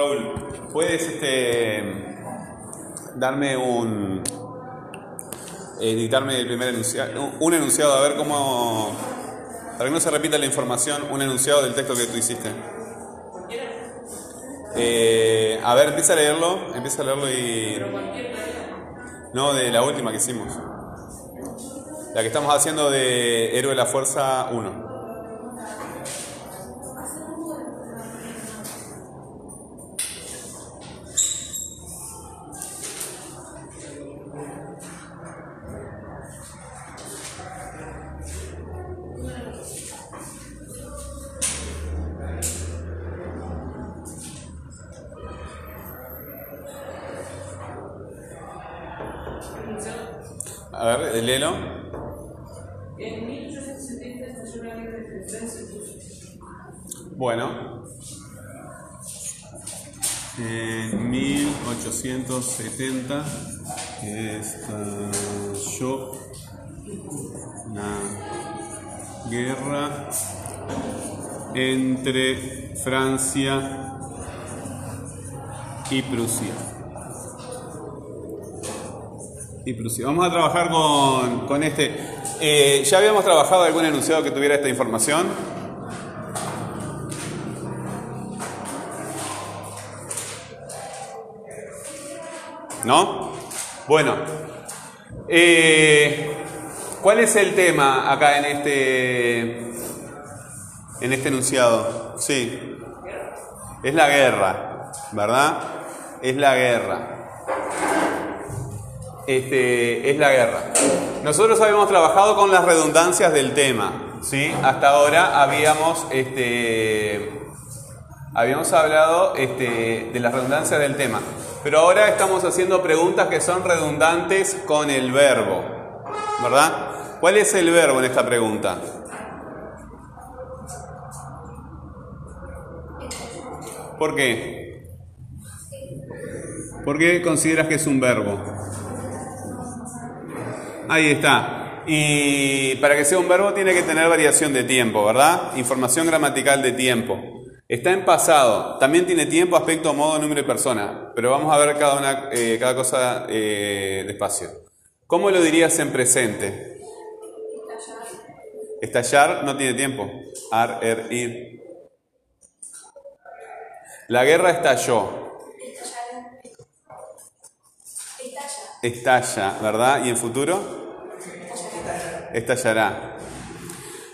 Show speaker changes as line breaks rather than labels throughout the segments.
Raúl, ¿puedes este, darme un. Eh, dictarme el primer enunciado, un enunciado, a ver cómo. Para que no se repita la información, un enunciado del texto que tú hiciste. Eh, a ver, empieza a leerlo, empieza a leerlo y. No, de la última que hicimos. La que estamos haciendo de Héroe de la Fuerza 1. A ver, léelo.
En 1870 estalló la guerra entre Francia y.
Bueno. En 1870 estalló la guerra entre Francia y Prusia. Y. Vamos a trabajar con, con este. Eh, ¿Ya habíamos trabajado algún enunciado que tuviera esta información? ¿No? Bueno, eh, ¿cuál es el tema acá en este, en este enunciado? Sí, es la guerra, ¿verdad? Es la guerra. Este, es la guerra. Nosotros habíamos trabajado con las redundancias del tema, ¿sí? Hasta ahora habíamos, este, habíamos hablado este, de las redundancias del tema. Pero ahora estamos haciendo preguntas que son redundantes con el verbo, ¿verdad? ¿Cuál es el verbo en esta pregunta? ¿Por qué? ¿Por qué consideras que es un verbo? Ahí está. Y para que sea un verbo tiene que tener variación de tiempo, ¿verdad? Información gramatical de tiempo. Está en pasado, también tiene tiempo, aspecto, modo, número y persona, pero vamos a ver cada, una, eh, cada cosa eh, despacio. ¿Cómo lo dirías en presente? Estallar no tiene tiempo. Ar, er, ir. La guerra estalló. Estalla, ¿verdad? ¿Y en futuro? Estallará.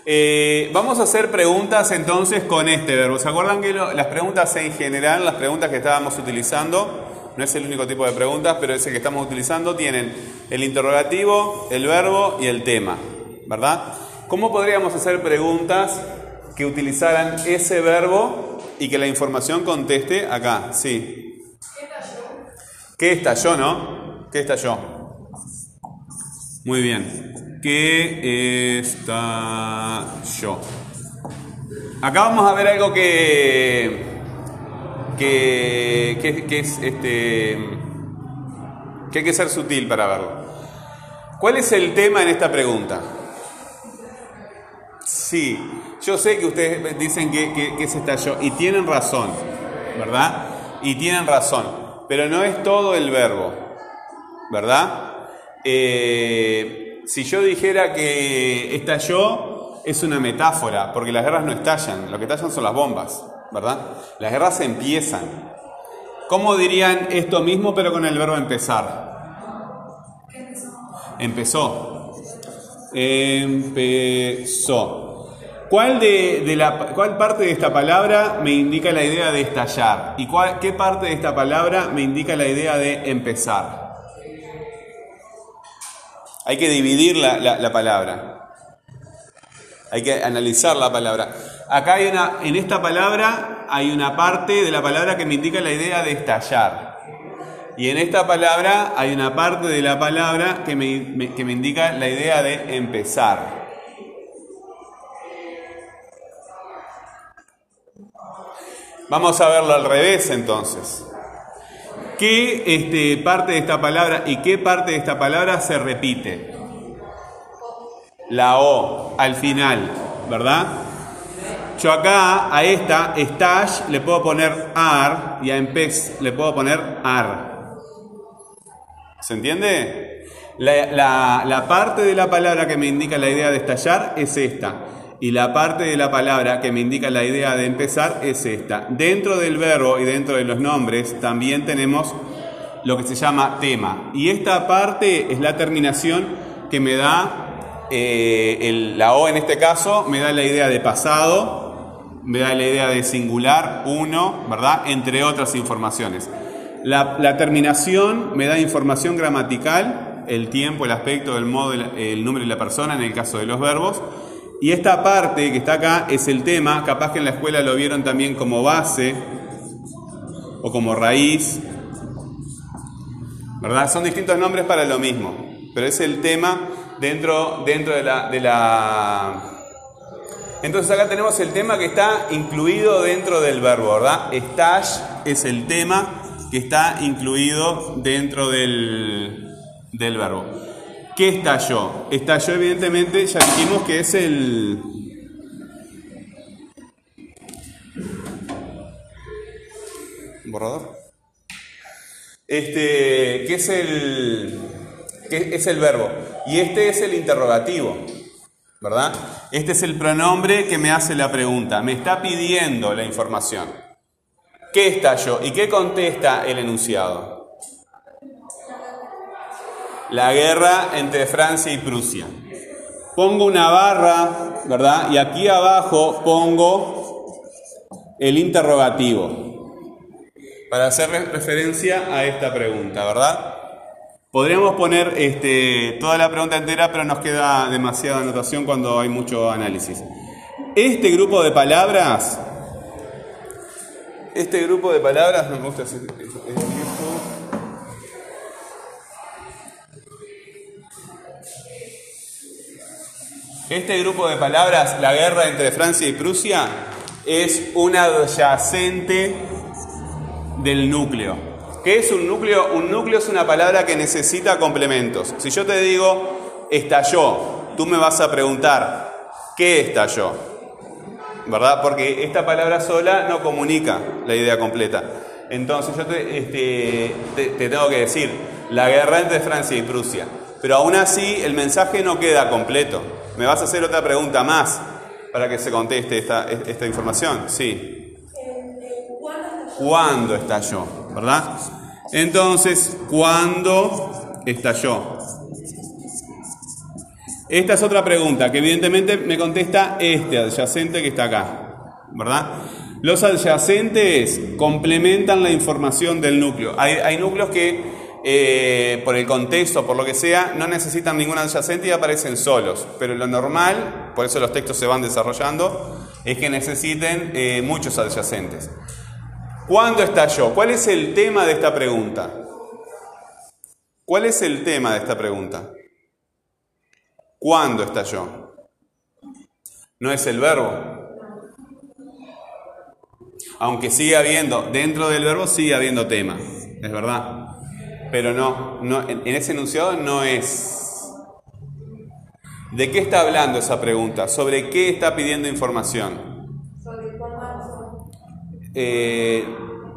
Eh, vamos a hacer preguntas entonces con este verbo. ¿Se acuerdan que lo- las preguntas en general, las preguntas que estábamos utilizando, no es el único tipo de preguntas, pero es el que estamos utilizando, tienen el interrogativo, el verbo y el tema, ¿verdad? ¿Cómo podríamos hacer preguntas que utilizaran ese verbo y que la información conteste acá? Sí. ¿Qué estalló, no? ¿Qué estalló? Muy bien. ¿Qué estalló? Acá vamos a ver algo que, que, que- que es este que hay que ser sutil para verlo. ¿Cuál es el tema en esta pregunta? Sí, yo sé que ustedes dicen que, que, que se estalló y tienen razón, ¿verdad? Y tienen razón, pero no es todo el verbo, ¿verdad? Eh, si yo dijera que estalló, es una metáfora, porque las guerras no estallan, lo que estallan son las bombas, ¿verdad? Las guerras empiezan. ¿Cómo dirían esto mismo pero con el verbo empezar? Empezó. Empezó. ¿Cuál, de, la, ¿Cuál parte de esta palabra me indica la idea de estallar? ¿Y qué parte de esta palabra me indica la idea de empezar? Hay que dividir la, la- la palabra. Hay que analizar la palabra. Acá hay una, en esta palabra hay una parte de la palabra que me indica la idea de estallar. Y en esta palabra hay una parte de la palabra que me, me- que me indica la idea de empezar. Vamos a verlo al revés entonces. ¿Qué este, parte de esta palabra y qué parte de esta palabra se repite? La O al final, ¿verdad? Yo acá a esta, stash, le puedo poner ar y a empez le puedo poner ar. ¿Se entiende? La- la parte de la palabra que me indica la idea de estallar es esta. Y la parte de la palabra que me indica la idea de empezar es esta. Dentro del verbo y dentro de los nombres también tenemos lo que se llama tema. Y esta parte es la terminación que me da, eh, el- la O en este caso, me da la idea de pasado, me da la idea de singular, uno, ¿verdad? Entre otras informaciones. La, terminación me da información gramatical, el tiempo, el aspecto, el modo, el, el número y la persona en el caso de los verbos. Y esta parte que está acá es el tema, capaz que en la escuela lo vieron también como base o como raíz, ¿verdad? Son distintos nombres para lo mismo, pero es el tema dentro, dentro de, la, de la... Entonces acá tenemos el tema que está incluido dentro del verbo, ¿verdad? Stash es el tema que está incluido dentro del, del verbo. ¿Qué estalló? Estalló evidentemente, ya dijimos que es el... ¿Borrador? Este, que es el, es el verbo. Y este es el interrogativo, ¿verdad? Este es el pronombre que me hace la pregunta, me está pidiendo la información. ¿Qué estalló? ¿Y qué contesta el enunciado? La guerra entre Francia y Prusia. Pongo una barra, ¿verdad? Y aquí abajo pongo el interrogativo para hacer re- referencia a esta pregunta, ¿verdad? Podríamos poner este, toda la pregunta entera, pero nos queda demasiada anotación cuando hay mucho análisis. Este grupo de palabras, este grupo de palabras, no me gusta ese- ese- ese Este grupo de palabras, la guerra entre Francia y Prusia, es un adyacente del núcleo. ¿Qué es un núcleo? Un núcleo es una palabra que necesita complementos. Si yo te digo estalló, tú me vas a preguntar, ¿qué estalló? ¿Verdad? Porque esta palabra sola no comunica la idea completa. Entonces yo te, este, te- te tengo que decir, la guerra entre Francia y Prusia. Pero aún así el mensaje no queda completo. Me vas a hacer otra pregunta más para que se conteste esta, esta información. Sí. ¿Cuándo estalló? ¿Verdad? Entonces, ¿cuándo estalló? Esta es otra pregunta que evidentemente me contesta este adyacente que está acá, ¿verdad? Los adyacentes complementan la información del núcleo. Hay, hay núcleos que eh, por el contexto, por lo que sea, no necesitan ningún adyacente y aparecen solos. Pero lo normal, por eso los textos se van desarrollando, es que necesiten eh, muchos adyacentes. ¿Cuándo estalló? ¿Cuál es el tema de esta pregunta? ¿Cuál es el tema de esta pregunta? ¿Cuándo estalló? No es el verbo. Aunque sigue habiendo, dentro del verbo sigue habiendo tema, es verdad. Pero no, no en, ese enunciado no es. ¿De qué está hablando esa pregunta? ¿Sobre qué está pidiendo información? Eh,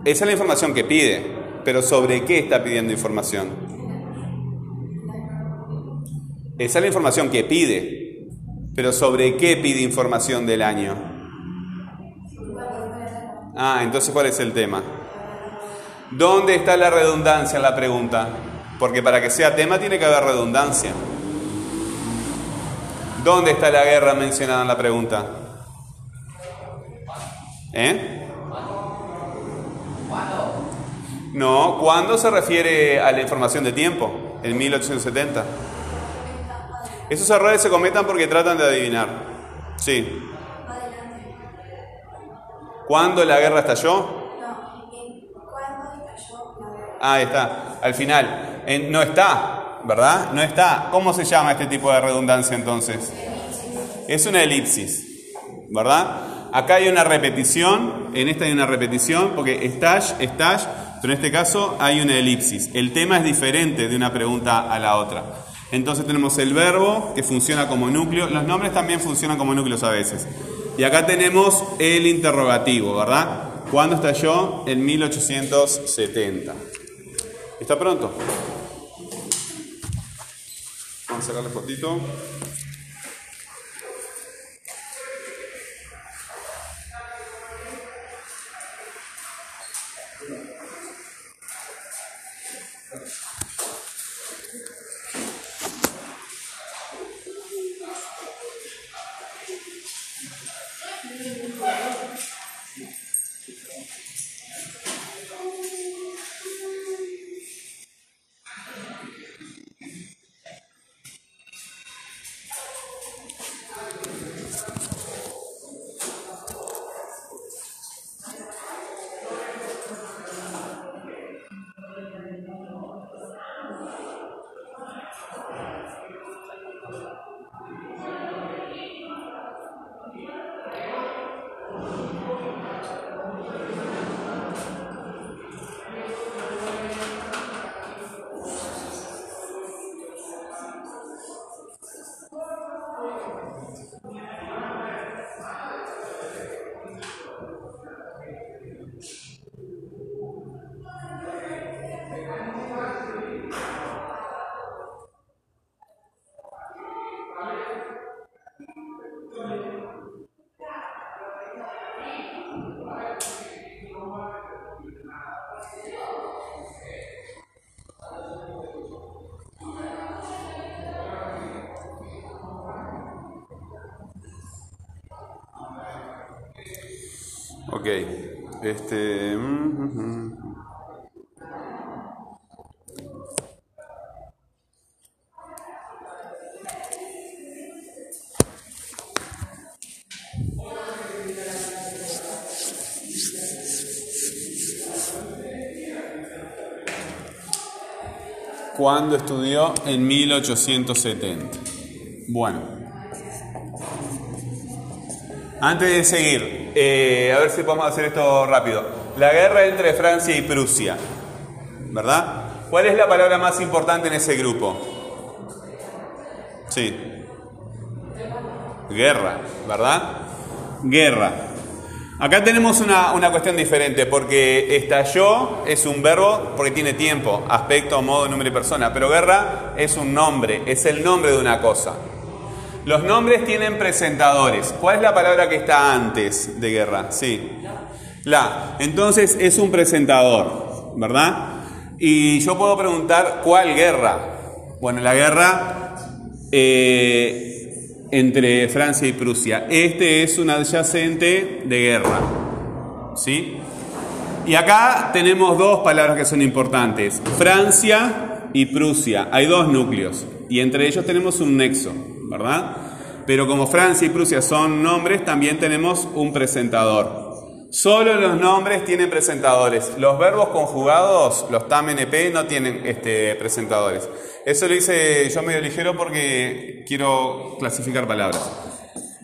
esa es la información que pide, pero ¿sobre qué está pidiendo información? Esa es la información que pide, pero ¿sobre qué pide información del año? Ah, entonces ¿cuál es el tema? ¿Dónde está la redundancia en la pregunta? Porque para que sea tema tiene que haber redundancia. ¿Dónde está la guerra mencionada en la pregunta? ¿Eh? No, ¿cuándo se refiere a la información de tiempo? En 1870. Esos errores se cometan porque tratan de adivinar. Sí. ¿Cuándo la guerra estalló? Ah, ahí está. Al final. No está, ¿verdad? No está. ¿Cómo se llama este tipo de redundancia entonces? Es una elipsis, ¿verdad? Acá hay una repetición, en esta hay una repetición, porque stash, stash, pero en este caso hay una elipsis. El tema es diferente de una pregunta a la otra. Entonces tenemos el verbo que funciona como núcleo, los nombres también funcionan como núcleos a veces. Y acá tenemos el interrogativo, ¿verdad? ¿Cuándo estalló? En 1870. ¿Está pronto? Vamos a sacar la fotito. Este. mm, mm, mm. ¿Cuándo estudió? En 1870. Bueno. Antes de seguir, eh, a ver si podemos hacer esto rápido. La guerra entre Francia y Prusia, ¿verdad? ¿Cuál es la palabra más importante en ese grupo? Sí. Guerra, ¿verdad? Guerra. Acá tenemos una, una cuestión diferente, porque estalló es un verbo porque tiene tiempo, aspecto, modo, número y persona, pero guerra es un nombre, es el nombre de una cosa. Los nombres tienen presentadores. ¿Cuál es la palabra que está antes de guerra? Sí. La. Entonces es un presentador, ¿verdad? Y yo puedo preguntar, ¿cuál guerra? Bueno, la guerra eh, entre Francia y Prusia. Este es un adyacente de guerra. ¿Sí? Y acá tenemos dos palabras que son importantes. Francia y Prusia. Hay dos núcleos. Y entre ellos tenemos un nexo. ¿Verdad? Pero como Francia y Prusia son nombres, también tenemos un presentador. Solo los nombres tienen presentadores. Los verbos conjugados, los TAM-NP, no tienen este, presentadores. Eso lo hice yo medio ligero porque quiero clasificar palabras.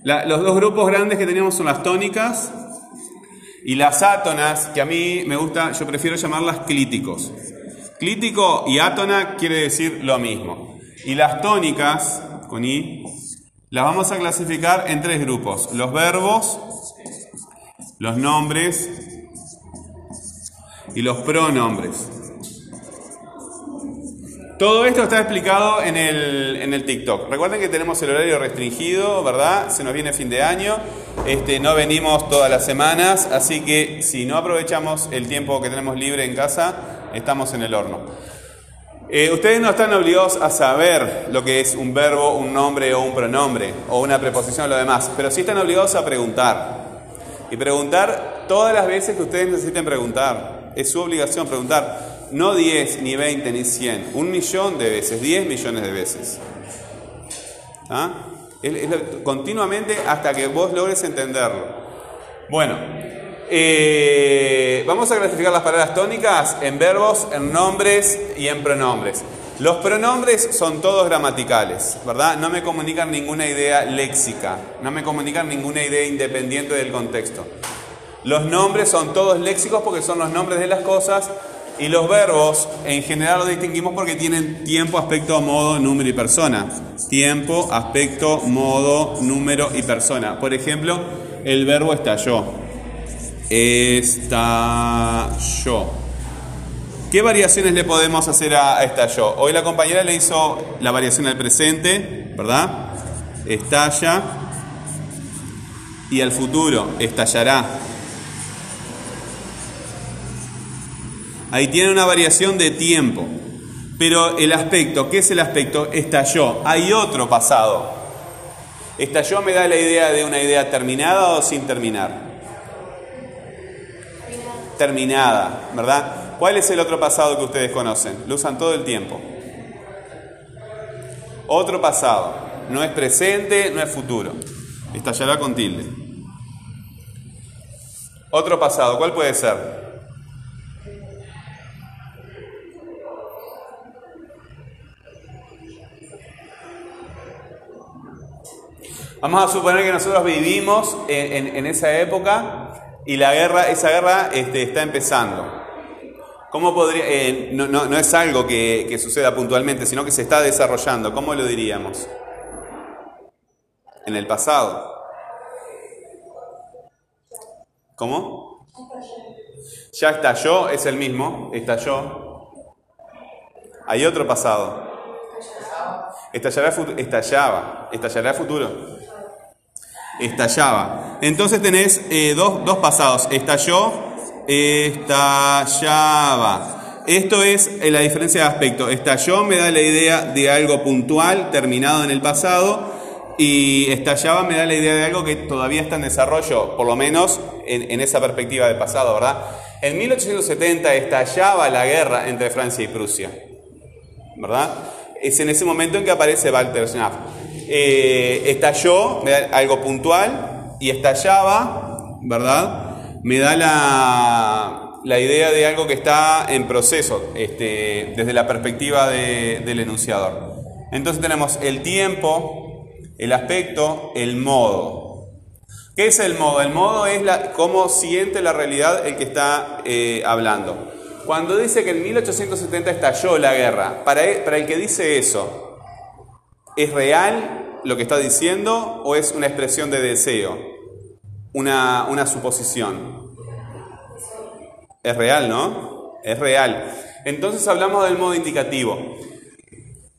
La- los dos grupos grandes que teníamos son las tónicas y las átonas, que a mí me gusta, yo prefiero llamarlas clíticos. Clítico y átona quiere decir lo mismo. Y las tónicas, con I, las vamos a clasificar en tres grupos. Los verbos, los nombres y los pronombres. Todo esto está explicado en el, en el TikTok. Recuerden que tenemos el horario restringido, ¿verdad? Se nos viene fin de año. Este, no venimos todas las semanas, así que si no aprovechamos el tiempo que tenemos libre en casa, estamos en el horno. Eh, ustedes no están obligados a saber lo que es un verbo, un nombre o un pronombre, o una preposición o lo demás, pero sí están obligados a preguntar. Y preguntar todas las veces que ustedes necesiten preguntar. Es su obligación preguntar. No 10, ni 20, ni 100. Un millón de veces, 10 millones de veces. ¿Ah? Continuamente hasta que vos logres entenderlo. Bueno, eh, vamos a clasificar las palabras tónicas en verbos, en nombres y en pronombres. Los pronombres son todos gramaticales, ¿verdad? No me comunican ninguna idea léxica, no me comunican ninguna idea independiente del contexto. Los nombres son todos léxicos porque son los nombres de las cosas y los verbos en general los distinguimos porque tienen tiempo, aspecto, modo, número y persona. Tiempo, aspecto, modo, número y persona. Por ejemplo, el verbo estalló. Estalló. ¿Qué variaciones le podemos hacer a estalló? Hoy la compañera le hizo la variación al presente, ¿verdad? Estalla. Y al futuro, estallará. Ahí tiene una variación de tiempo. Pero el aspecto, ¿qué es el aspecto? Estalló. Hay otro pasado. Estalló me da la idea de una idea terminada o sin terminar. Terminada, ¿verdad? ¿Cuál es el otro pasado que ustedes conocen? Lo usan todo el tiempo. Otro pasado. No es presente, no es futuro. Estallará con tilde. Otro pasado, ¿cuál puede ser? Vamos a suponer que nosotros vivimos en, esa época y la guerra, esa guerra este, está empezando. ¿Cómo podría, eh, no, es algo que, que, suceda puntualmente, sino que se está desarrollando. ¿Cómo lo diríamos? En el pasado. ¿Cómo? Ya estalló, es el mismo, estalló. Hay otro pasado. Estallará, estallaba, estallará futuro estallaba. Entonces tenés eh, dos, dos, pasados, estalló, estallaba. Esto es eh, la diferencia de aspecto. Estalló me da la idea de algo puntual, terminado en el pasado, y estallaba me da la idea de algo que todavía está en desarrollo, por lo menos en, esa perspectiva de pasado, ¿verdad? En 1870 estallaba la guerra entre Francia y Prusia, ¿verdad? Es en ese momento en que aparece Walter Schnapp eh, estalló, algo puntual, y estallaba, ¿verdad? Me da la, idea de algo que está en proceso, este, desde la perspectiva del enunciador. Entonces tenemos el tiempo, el aspecto, el modo. ¿Qué es el modo? El modo es la, cómo siente la realidad el que está eh, hablando. Cuando dice que en 1870 estalló la guerra, para para el que dice eso, ¿Es real lo que está diciendo o es una expresión de deseo? Una, suposición. Es real, ¿no? Es real. Entonces hablamos del modo indicativo.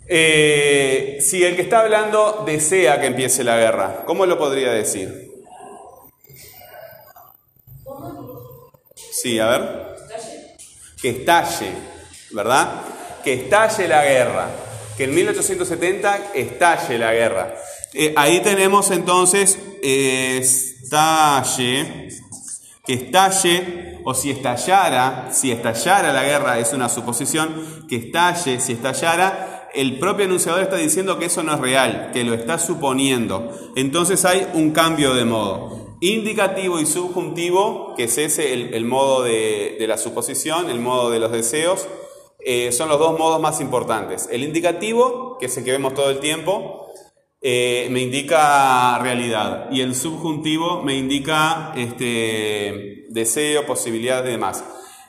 Eh, si el que está hablando desea que empiece la guerra, ¿cómo lo podría decir? Sí, a ver. Que estalle, ¿verdad? Que estalle la guerra que en 1870 estalle la guerra. Eh, ahí tenemos entonces estalle, que estalle, o si estallara, si estallara la guerra, es una suposición, que estalle, si estallara, el propio anunciador está diciendo que eso no es real, que lo está suponiendo. Entonces hay un cambio de modo. Indicativo y subjuntivo, que es ese el, modo de la suposición, el modo de los deseos, eh, son los dos modos más importantes. El indicativo, que es el que vemos todo el tiempo, eh, me indica realidad. Y el subjuntivo me indica este, deseo, posibilidad y demás.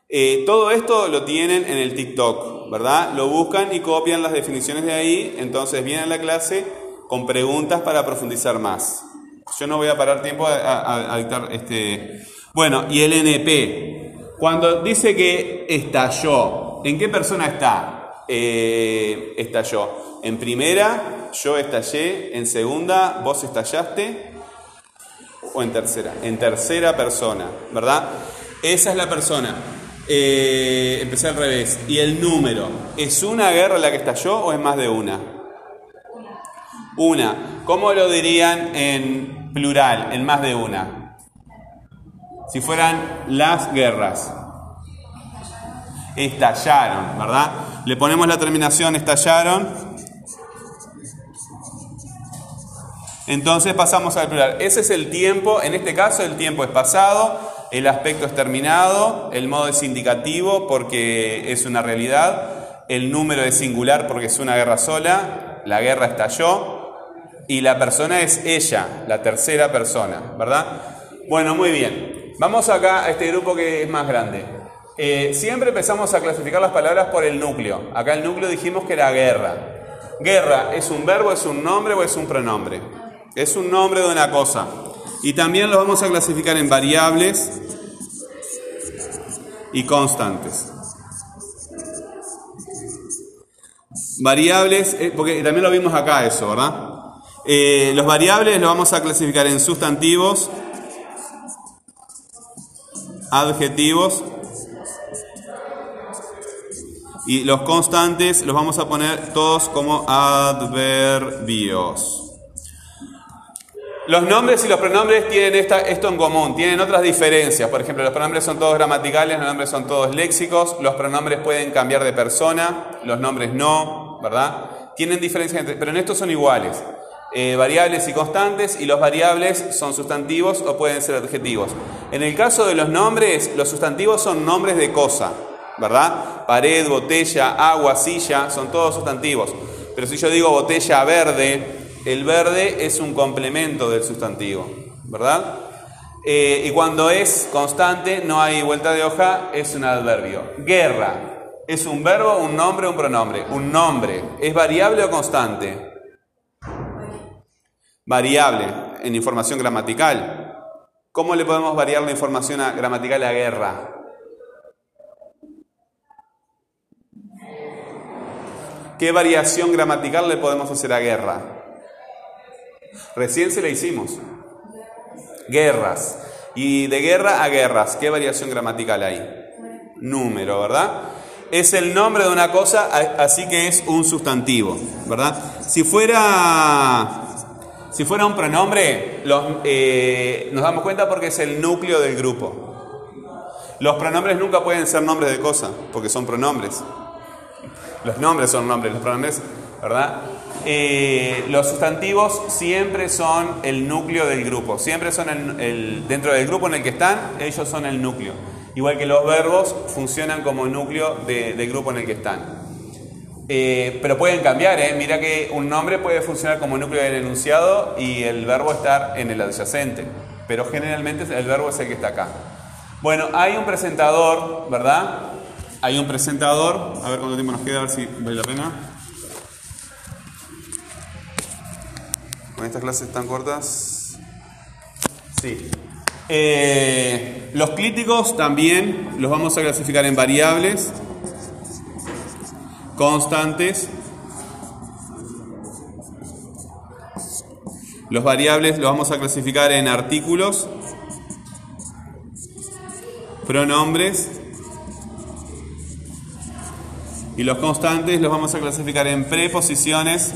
Eh, todo esto lo tienen en el TikTok, ¿verdad? Lo buscan y copian las definiciones de ahí, entonces vienen a la clase con preguntas para profundizar más. Yo no voy a parar tiempo a, a dictar este... Bueno, y el NP. Cuando dice que estalló, ¿En qué persona está? Eh, estalló. En primera, yo estallé. En segunda, vos estallaste. O en tercera. En tercera persona, ¿verdad? Esa es la persona. Eh, empecé al revés. ¿Y el número? ¿Es una guerra la que estalló o es más de una? Una. ¿Cómo lo dirían en plural, en más de una? Si fueran las guerras estallaron, ¿verdad? Le ponemos la terminación estallaron. Entonces pasamos al plural. Ese es el tiempo, en este caso el tiempo es pasado, el aspecto es terminado, el modo es indicativo porque es una realidad, el número es singular porque es una guerra sola, la guerra estalló y la persona es ella, la tercera persona, ¿verdad? Bueno, muy bien. Vamos acá a este grupo que es más grande. Eh, siempre empezamos a clasificar las palabras por el núcleo. Acá el núcleo dijimos que era guerra. Guerra, ¿es un verbo, es un nombre o es un pronombre? Es un nombre de una cosa. Y también los vamos a clasificar en variables y constantes. Variables, eh, porque también lo vimos acá eso, ¿verdad? Eh, los variables los vamos a clasificar en sustantivos, adjetivos y los constantes los vamos a poner todos como adverbios. Los nombres y los pronombres tienen esto en común, tienen otras diferencias. Por ejemplo, los pronombres son todos gramaticales, los nombres son todos léxicos, los pronombres pueden cambiar de persona, los nombres no, ¿verdad? Tienen diferencias, entre, pero en estos son iguales. Eh, variables y constantes y los variables son sustantivos o pueden ser adjetivos. En el caso de los nombres, los sustantivos son nombres de cosa, ¿verdad? Pared, botella, agua, silla, son todos sustantivos. Pero si yo digo botella verde, el verde es un complemento del sustantivo, ¿verdad? Eh, y cuando es constante, no hay vuelta de hoja, es un adverbio. Guerra, ¿es un verbo, un nombre un pronombre? Un nombre. ¿Es variable o constante? Variable en información gramatical. ¿Cómo le podemos variar la información gramatical a guerra? ¿Qué variación gramatical le podemos hacer a guerra? Recién se la hicimos. Guerras. Y de guerra a guerras, ¿qué variación gramatical hay? Número, ¿verdad? Es el nombre de una cosa, así que es un sustantivo, ¿verdad? Si fuera, si fuera un pronombre, eh, nos damos cuenta porque es el núcleo del grupo. Los pronombres nunca pueden ser nombres de cosas, porque son pronombres. Los nombres son nombres, los pronombres, ¿verdad? Eh, los sustantivos siempre son el núcleo del grupo, siempre son el, dentro del grupo en el que están, ellos son el núcleo. Igual que los verbos funcionan como núcleo del grupo en el que están. Eh, pero pueden cambiar, ¿eh? mira que un nombre puede funcionar como núcleo del enunciado y el verbo estar en el adyacente, pero generalmente el verbo es el que está acá. Bueno, hay un presentador, ¿verdad? Hay un presentador, a ver cuánto tiempo nos queda, a ver si vale la pena. con estas clases tan cortas? Sí. Eh, los clíticos también los vamos a clasificar en variables, constantes. Los variables los vamos a clasificar en artículos, pronombres. Y los constantes los vamos a clasificar en preposiciones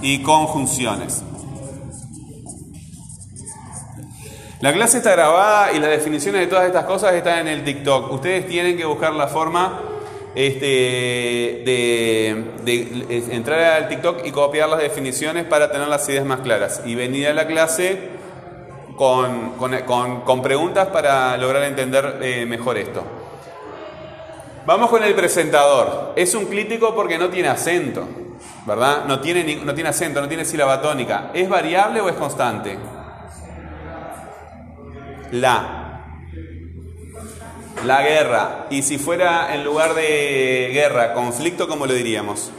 y conjunciones. La clase está grabada y las definiciones de todas estas cosas están en el TikTok. Ustedes tienen que buscar la forma este, de, entrar al TikTok y copiar las definiciones para tener las ideas más claras. Y venir a la clase con, con, preguntas para lograr entender eh, mejor esto. Vamos con el presentador. Es un crítico porque no tiene acento. ¿verdad? No tiene, no tiene acento, no tiene sílaba tónica. ¿Es variable o es constante? La. La guerra. Y si fuera en lugar de guerra, conflicto, ¿cómo lo diríamos?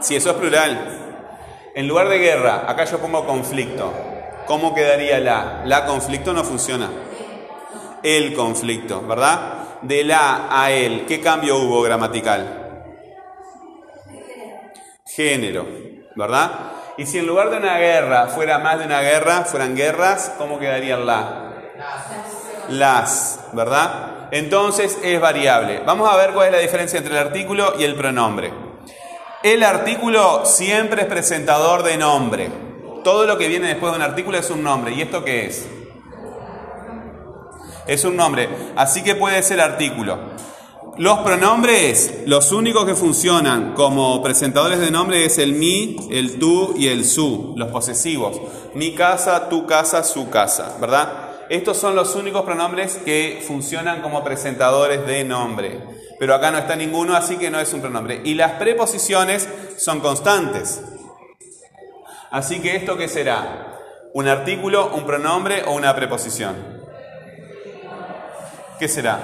Si eso es plural. En lugar de guerra, acá yo pongo conflicto. ¿Cómo quedaría la? La conflicto no funciona. El conflicto, ¿verdad? de la a él, ¿qué cambio hubo gramatical? Género, ¿verdad? Y si en lugar de una guerra fuera más de una guerra, fueran guerras, ¿cómo quedaría la? Las, ¿verdad? Entonces es variable. Vamos a ver cuál es la diferencia entre el artículo y el pronombre. El artículo siempre es presentador de nombre. Todo lo que viene después de un artículo es un nombre. ¿Y esto qué es? Es un nombre, así que puede ser artículo. Los pronombres, los únicos que funcionan como presentadores de nombre es el mi, el tú y el su, los posesivos. Mi casa, tu casa, su casa, ¿verdad? Estos son los únicos pronombres que funcionan como presentadores de nombre. Pero acá no está ninguno, así que no es un pronombre. Y las preposiciones son constantes. Así que esto qué será? ¿Un artículo, un pronombre o una preposición? ¿Qué será?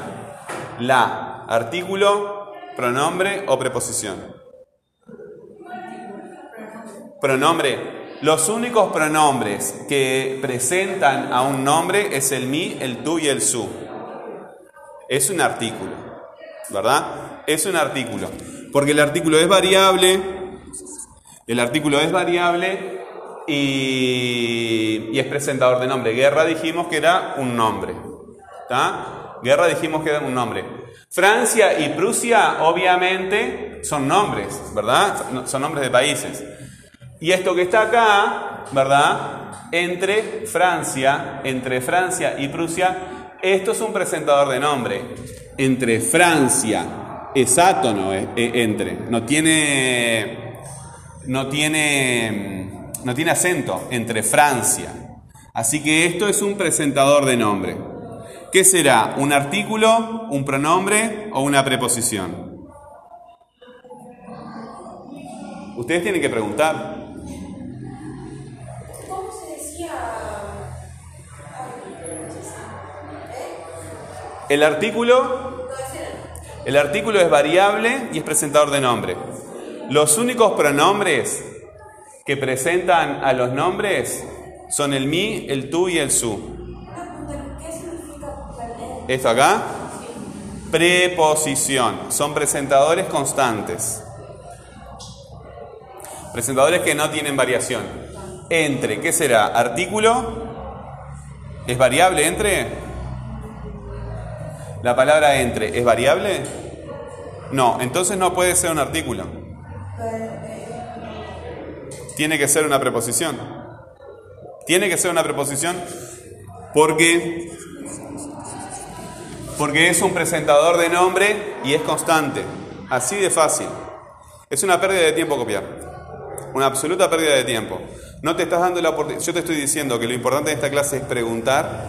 La, artículo, pronombre o preposición. Pronombre. Los únicos pronombres que presentan a un nombre es el mi, el tú y el su. Es un artículo, ¿verdad? Es un artículo. Porque el artículo es variable, el artículo es variable y, y es presentador de nombre. Guerra dijimos que era un nombre. ¿Está? Guerra dijimos que era un nombre. Francia y Prusia, obviamente, son nombres, ¿verdad? Son nombres de países. Y esto que está acá, ¿verdad? Entre Francia, entre Francia y Prusia, esto es un presentador de nombre. Entre Francia, es átono, eh, eh, entre, no tiene, no tiene, no tiene acento, entre Francia. Así que esto es un presentador de nombre. ¿Qué será? ¿Un artículo, un pronombre o una preposición? Ustedes tienen que preguntar.
¿Cómo se decía?
El artículo, el artículo es variable y es presentador de nombre. Los únicos pronombres que presentan a los nombres son el mi, el tú y el su. Esto acá, preposición. Son presentadores constantes. Presentadores que no tienen variación. Entre, ¿qué será? Artículo. ¿Es variable entre? ¿La palabra entre es variable? No, entonces no puede ser un artículo. Tiene que ser una preposición. Tiene que ser una preposición porque porque es un presentador de nombre y es constante. Así de fácil. Es una pérdida de tiempo copiar. Una absoluta pérdida de tiempo. No te estás dando la oportunidad. Yo te estoy diciendo que lo importante de esta clase es preguntar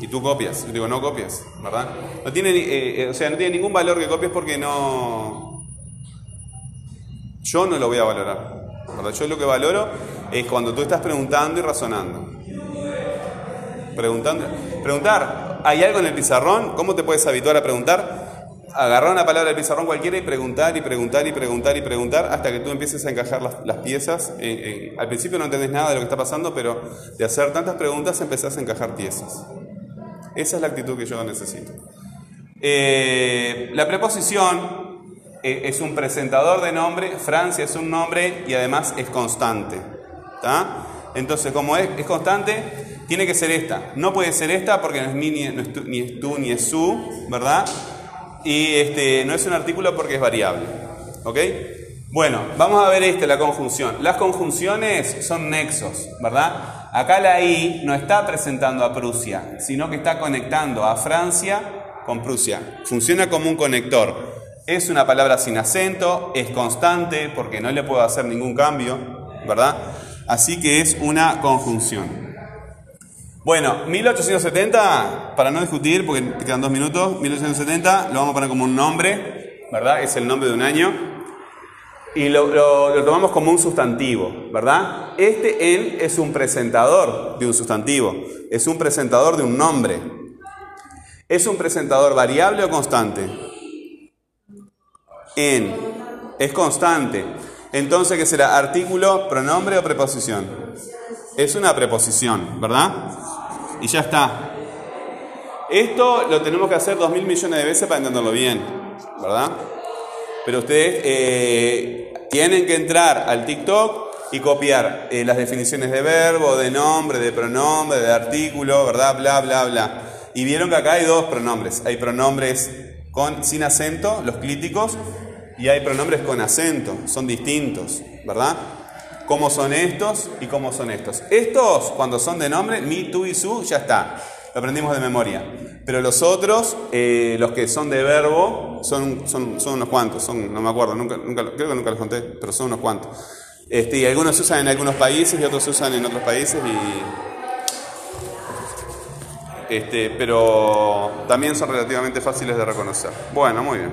y tú copias. Yo digo, no copias, ¿verdad? No tiene, eh, eh, o sea, no tiene ningún valor que copies porque no. Yo no lo voy a valorar. ¿verdad? Yo lo que valoro es cuando tú estás preguntando y razonando. Preguntando. Preguntar, ¿hay algo en el pizarrón? ¿Cómo te puedes habituar a preguntar? Agarrar una palabra del pizarrón cualquiera y preguntar y preguntar y preguntar y preguntar hasta que tú empieces a encajar las, piezas. Eh, eh, al principio no entendés nada de lo que está pasando, pero de hacer tantas preguntas empezás a encajar piezas. Esa es la actitud que yo necesito. Eh, la preposición eh, es un presentador de nombre, Francia es un nombre y además es constante. ¿tá? Entonces, como es, es constante, tiene que ser esta. No puede ser esta porque no es, mi, ni, es tu, ni es ni es su, ¿verdad? Y este, no es un artículo porque es variable. ¿Ok? Bueno, vamos a ver esta, la conjunción. Las conjunciones son nexos, ¿verdad? Acá la I no está presentando a Prusia, sino que está conectando a Francia con Prusia. Funciona como un conector. Es una palabra sin acento, es constante porque no le puedo hacer ningún cambio, ¿verdad? Así que es una conjunción. Bueno, 1870, para no discutir, porque quedan dos minutos, 1870 lo vamos a poner como un nombre, ¿verdad? Es el nombre de un año. Y lo, lo- lo tomamos como un sustantivo, ¿verdad? Este en es un presentador de un sustantivo, es un presentador de un nombre. ¿Es un presentador variable o constante? En. Es constante. Entonces, ¿qué será? ¿Artículo, pronombre o preposición? Es una preposición, ¿verdad? Y ya está. Esto lo tenemos que hacer dos mil millones de veces para entenderlo bien, ¿verdad? Pero ustedes eh, tienen que entrar al TikTok y copiar eh, las definiciones de verbo, de nombre, de pronombre, de artículo, ¿verdad? Bla, bla, bla. Y vieron que acá hay dos pronombres. Hay pronombres con, sin acento, los clíticos, y hay pronombres con acento. Son distintos, ¿verdad? ¿Cómo son estos y cómo son estos? Estos, cuando son de nombre, mi, tú y su, ya está. Lo aprendimos de memoria. Pero los otros, eh, los que son de verbo, son, son, son unos cuantos. Son, no me acuerdo, nunca, nunca, creo que nunca los conté, pero son unos cuantos. Este, y algunos se usan en algunos países y otros se usan en otros países. Y, este, pero también son relativamente fáciles de reconocer. Bueno, muy bien.